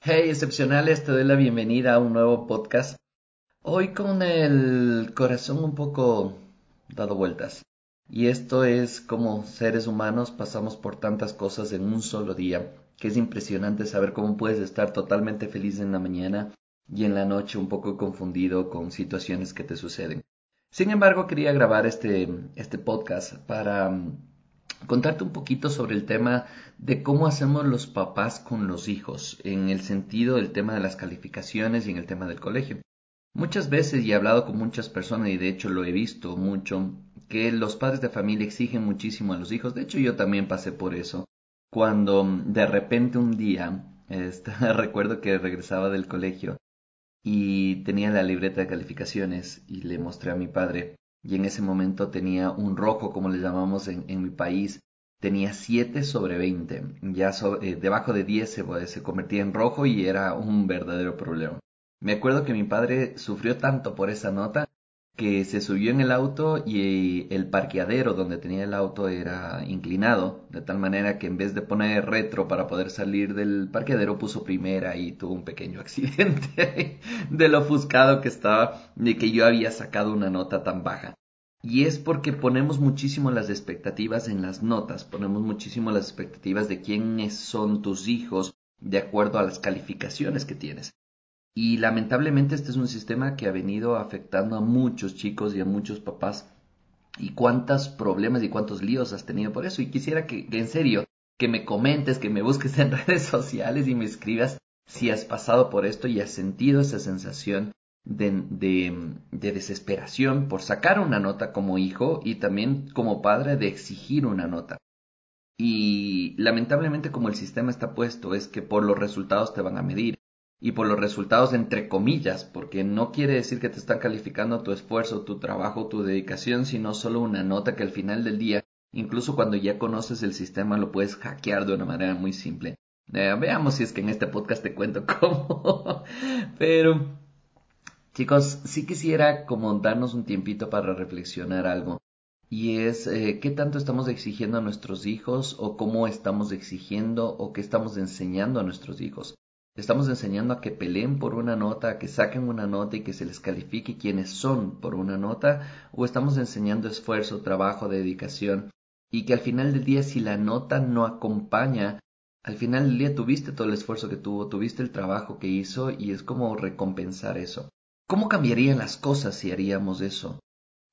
Hey, excepcionales, te doy la bienvenida a un nuevo podcast. Hoy con el corazón un poco dado vueltas. Y esto es como seres humanos pasamos por tantas cosas en un solo día, que es impresionante saber cómo puedes estar totalmente feliz en la mañana y en la noche un poco confundido con situaciones que te suceden. Sin embargo, quería grabar este, este podcast para contarte un poquito sobre el tema de cómo hacemos los papás con los hijos, en el sentido del tema de las calificaciones y en el tema del colegio. Muchas veces, y he hablado con muchas personas, y de hecho lo he visto mucho, que los padres de familia exigen muchísimo a los hijos. De hecho, yo también pasé por eso. Cuando de repente un día, este, recuerdo que regresaba del colegio y tenía la libreta de calificaciones y le mostré a mi padre y en ese momento tenía un rojo, como le llamamos en, mi país, tenía 7 sobre 20. Ya eh, debajo de 10 se, se convertía en rojo y era un verdadero problema. Me acuerdo que mi padre sufrió tanto por esa nota que se subió en el auto y el parqueadero donde tenía el auto era inclinado, de tal manera que en vez de poner retro para poder salir del parqueadero puso primera y tuvo un pequeño accidente de lo ofuscado que estaba de que yo había sacado una nota tan baja. Y es porque ponemos muchísimo las expectativas en las notas, ponemos muchísimo las expectativas de quiénes son tus hijos de acuerdo a las calificaciones que tienes. Y lamentablemente este es un sistema que ha venido afectando a muchos chicos y a muchos papás. Y cuántos problemas y cuántos líos has tenido por eso. Y quisiera que, en serio, que me comentes, que me busques en redes sociales y me escribas si has pasado por esto y has sentido esa sensación de, de, de, desesperación por sacar una nota como hijo y también como padre de exigir una nota. Y lamentablemente como el sistema está puesto es que por los resultados te van a medir y por los resultados entre comillas, porque no quiere decir que te están calificando tu esfuerzo, tu trabajo, tu dedicación, sino solo una nota que al final del día, incluso cuando ya conoces el sistema, lo puedes hackear de una manera muy simple. Eh, veamos si es que en este podcast te cuento cómo. Pero, chicos, sí quisiera como darnos un tiempito para reflexionar algo. Y es eh, qué tanto estamos exigiendo a nuestros hijos o cómo estamos exigiendo o qué estamos enseñando a nuestros hijos estamos enseñando a que peleen por una nota, a que saquen una nota y que se les califique quiénes son por una nota, o estamos enseñando esfuerzo, trabajo, dedicación, y que al final del día si la nota no acompaña, al final del día tuviste todo el esfuerzo que tuvo, tuviste el trabajo que hizo y es como recompensar eso. ¿Cómo cambiarían las cosas si haríamos eso?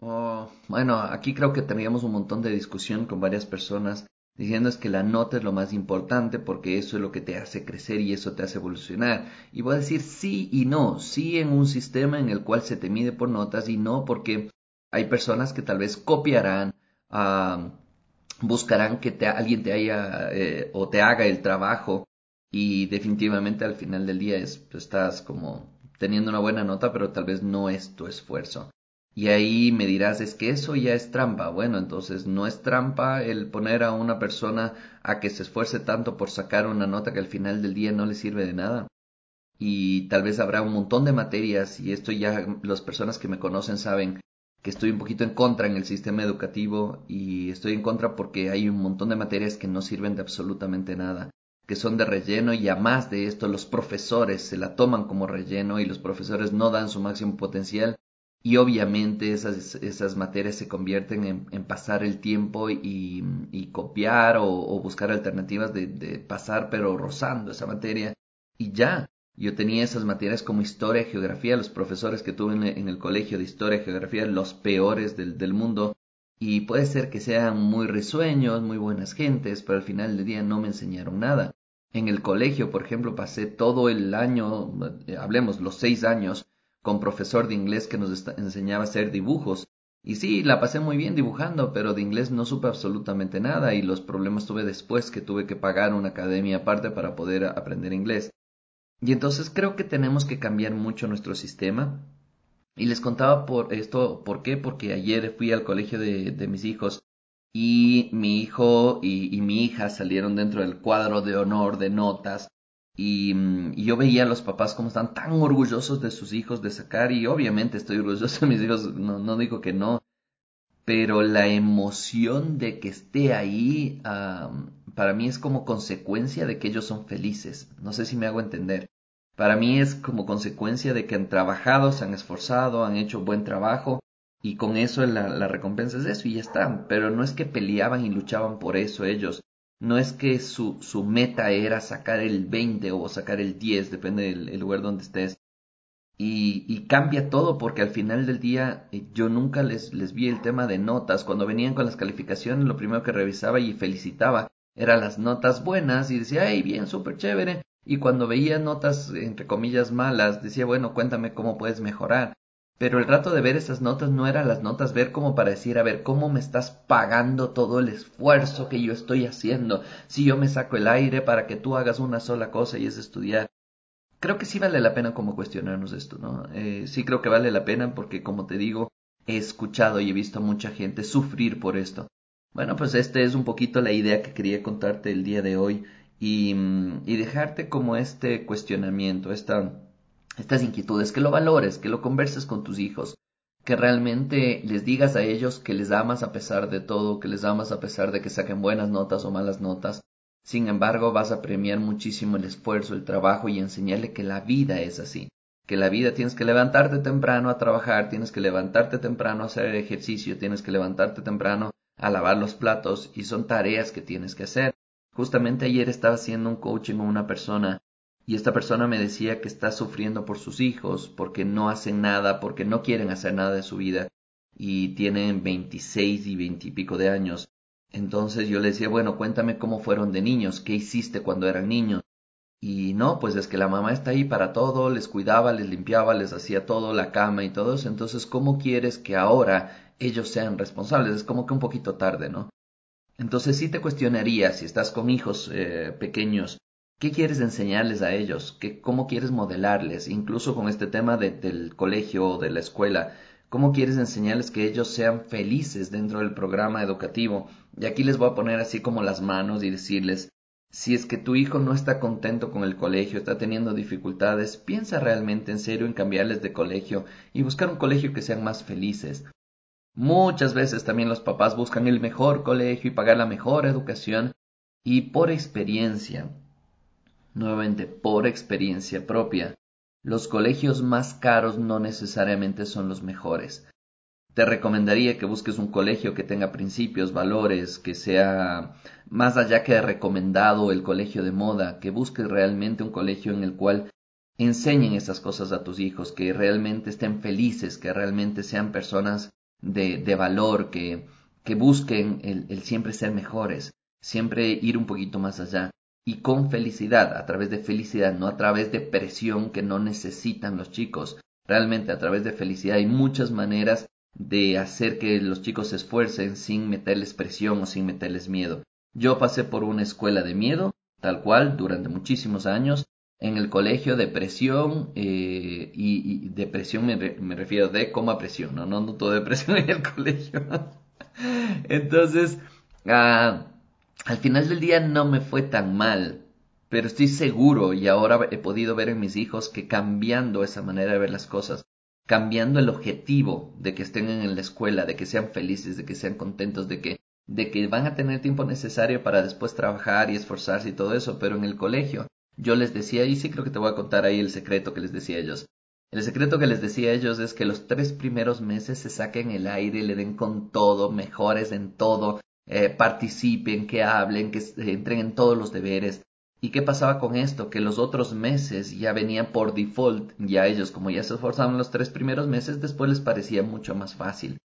Oh, bueno, aquí creo que tendríamos un montón de discusión con varias personas diciendo es que la nota es lo más importante porque eso es lo que te hace crecer y eso te hace evolucionar. Y voy a decir sí y no, sí en un sistema en el cual se te mide por notas y no porque hay personas que tal vez copiarán, buscarán que alguien te haya eh, o te haga el trabajo y definitivamente al final del día es, estás como teniendo una buena nota pero tal vez no es tu esfuerzo. Y ahí me dirás, es que eso ya es trampa. Bueno, entonces no es trampa el poner a una persona a que se esfuerce tanto por sacar una nota que al final del día no le sirve de nada. Y tal vez habrá un montón de materias, y esto ya las personas que me conocen saben que estoy un poquito en contra en el sistema educativo y estoy en contra porque hay un montón de materias que no sirven de absolutamente nada, que son de relleno y a más de esto los profesores se la toman como relleno y los profesores no dan su máximo potencial y obviamente esas, esas materias se convierten en, pasar el tiempo y, y copiar o, buscar alternativas de, de, pasar pero rozando esa materia y ya. Yo tenía esas materias como historia y geografía, los profesores que tuve en, el colegio de historia y geografía, los peores del, del mundo, y puede ser que sean muy risueños, muy buenas gentes, pero al final del día no me enseñaron nada. En el colegio, por ejemplo, pasé todo el año, eh, hablemos, los seis años, con profesor de inglés que nos enseñaba a hacer dibujos. Y sí, la pasé muy bien dibujando, pero de inglés no supe absolutamente nada y los problemas tuve después que tuve que pagar una academia aparte para poder aprender inglés. Y entonces creo que tenemos que cambiar mucho nuestro sistema. Y les contaba por esto, ¿por qué? Porque ayer fui al colegio de, de mis hijos y mi hijo y, mi hija salieron dentro del cuadro de honor de notas Mm, y, yo veía a los papás como están tan orgullosos de sus hijos de sacar y obviamente estoy orgulloso de mis hijos, no, no digo que no, pero la emoción de que esté ahí para mí es como consecuencia de que ellos son felices. No sé si me hago entender. Para mí es como consecuencia de que han trabajado, se han esforzado, han hecho buen trabajo y con eso la, recompensa es eso y ya está. Pero no es que peleaban y luchaban por eso ellos. No es que su, su meta era sacar el 20 o sacar el 10, depende del lugar donde estés. Y, y, cambia todo porque al final del día eh, yo nunca les, les vi el tema de notas. Cuando venían con las calificaciones, lo primero que revisaba y felicitaba eran las notas buenas y decía, hey, bien, súper chévere. Y cuando veía notas, entre comillas, malas, decía, bueno, cuéntame cómo puedes mejorar. Pero el rato de ver esas notas no eran las notas ver como para decir, a ver, ¿cómo me estás pagando todo el esfuerzo que yo estoy haciendo? Si yo me saco el aire para que tú hagas una sola cosa y es estudiar. Creo que sí vale la pena como cuestionarnos esto, ¿no? Eh, sí creo que vale la pena porque, como te digo, he escuchado y he visto a mucha gente sufrir por esto. Bueno, pues esta es un poquito la idea que quería contarte el día de hoy y, mm, y dejarte como este cuestionamiento, esta, estas inquietudes, que lo valores, que lo converses con tus hijos, que realmente les digas a ellos que les amas a pesar de todo, que les amas a pesar de que saquen buenas notas o malas notas. Sin embargo, vas a premiar muchísimo el esfuerzo, el trabajo y enseñarle que la vida es así, que la vida tienes que levantarte temprano a trabajar, tienes que levantarte temprano a hacer ejercicio, tienes que levantarte temprano a lavar los platos y son tareas que tienes que hacer. Justamente ayer estaba haciendo un coaching con una persona y esta persona me decía que está sufriendo por sus hijos, porque no hacen nada, porque no quieren hacer nada de su vida y tienen 26 y 20 y pico de años. Entonces yo le decía, bueno, cuéntame cómo fueron de niños, qué hiciste cuando eran niños. Y no, pues es que la mamá está ahí para todo, les cuidaba, les limpiaba, les hacía todo, la cama y todo eso. Entonces, ¿cómo quieres que ahora ellos sean responsables? Es como que un poquito tarde, ¿no? Entonces sí te cuestionaría si estás con hijos eh, pequeños, ¿qué quieres enseñarles a ellos? ¿Qué, ¿Cómo quieres modelarles? Incluso con este tema del colegio o de la escuela, ¿cómo quieres enseñarles que ellos sean felices dentro del programa educativo? Y aquí les voy a poner así como las manos y decirles, si es que tu hijo no está contento con el colegio, está teniendo dificultades, piensa realmente en serio en cambiarles de colegio y buscar un colegio que sean más felices. Muchas veces también los papás buscan el mejor colegio y pagar la mejor educación y por experiencia, nuevamente por experiencia propia, los colegios más caros no necesariamente son los mejores. Te recomendaría que busques un colegio que tenga principios, valores, que sea más allá que recomendado el colegio de moda, que busques realmente un colegio en el cual enseñen esas cosas a tus hijos, que realmente estén felices, que realmente sean personas de, de valor, que, que busquen el, el siempre ser mejores, siempre ir un poquito más allá y con felicidad, a través de felicidad, no a través de presión que no necesitan los chicos. Realmente a través de felicidad hay muchas maneras de hacer que los chicos se esfuercen sin meterles presión o sin meterles miedo. Yo pasé por una escuela de miedo, tal cual, durante muchísimos años, en el colegio depresión eh, y, depresión me, me, refiero de coma presión, no, no noto depresión en el colegio. Entonces, ah, al final del día no me fue tan mal, pero estoy seguro y ahora he podido ver en mis hijos que cambiando esa manera de ver las cosas, cambiando el objetivo de que estén en la escuela, de que sean felices, de que sean contentos, de que de que van a tener tiempo necesario para después trabajar y esforzarse y todo eso, pero en el colegio yo les decía, y sí creo que te voy a contar ahí el secreto que les decía a ellos. El secreto que les decía a ellos es que los tres primeros meses se saquen el aire, le den con todo, mejores en todo, eh, participen, que hablen, que entren en todos los deberes. ¿Y qué pasaba con esto? Que los otros meses ya venían por default, ya ellos como ya se esforzaban los tres primeros meses, después les parecía mucho más fácil.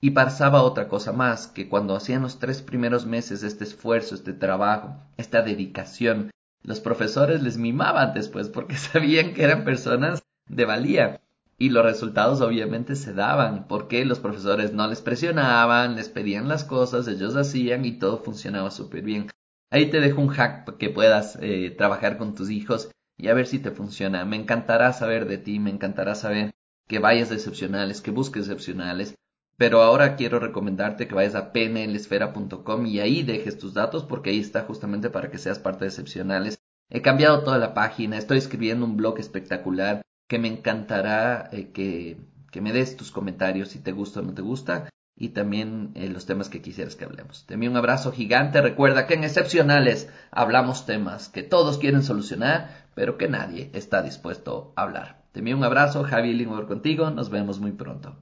Y pasaba otra cosa más, que cuando hacían los tres primeros meses este esfuerzo, este trabajo, esta dedicación, los profesores les mimaban después porque sabían que eran personas de valía. Y los resultados obviamente se daban porque los profesores no les presionaban, les pedían las cosas, ellos hacían y todo funcionaba súper bien. Ahí te dejo un hack que puedas eh, trabajar con tus hijos y a ver si te funciona. Me encantará saber de ti, me encantará saber que vayas de excepcionales, que busques excepcionales. Pero ahora quiero recomendarte que vayas a pnlesfera.com y ahí dejes tus datos porque ahí está justamente para que seas parte de excepcionales. He cambiado toda la página, estoy escribiendo un blog espectacular que me encantará eh, que, que, me des tus comentarios si te gusta o no te gusta y también eh, los temas que quisieras que hablemos. Te envío un abrazo gigante. Recuerda que en Excepcionales hablamos temas que todos quieren solucionar, pero que nadie está dispuesto a hablar. Te envío un abrazo, Javi Lingor contigo, nos vemos muy pronto.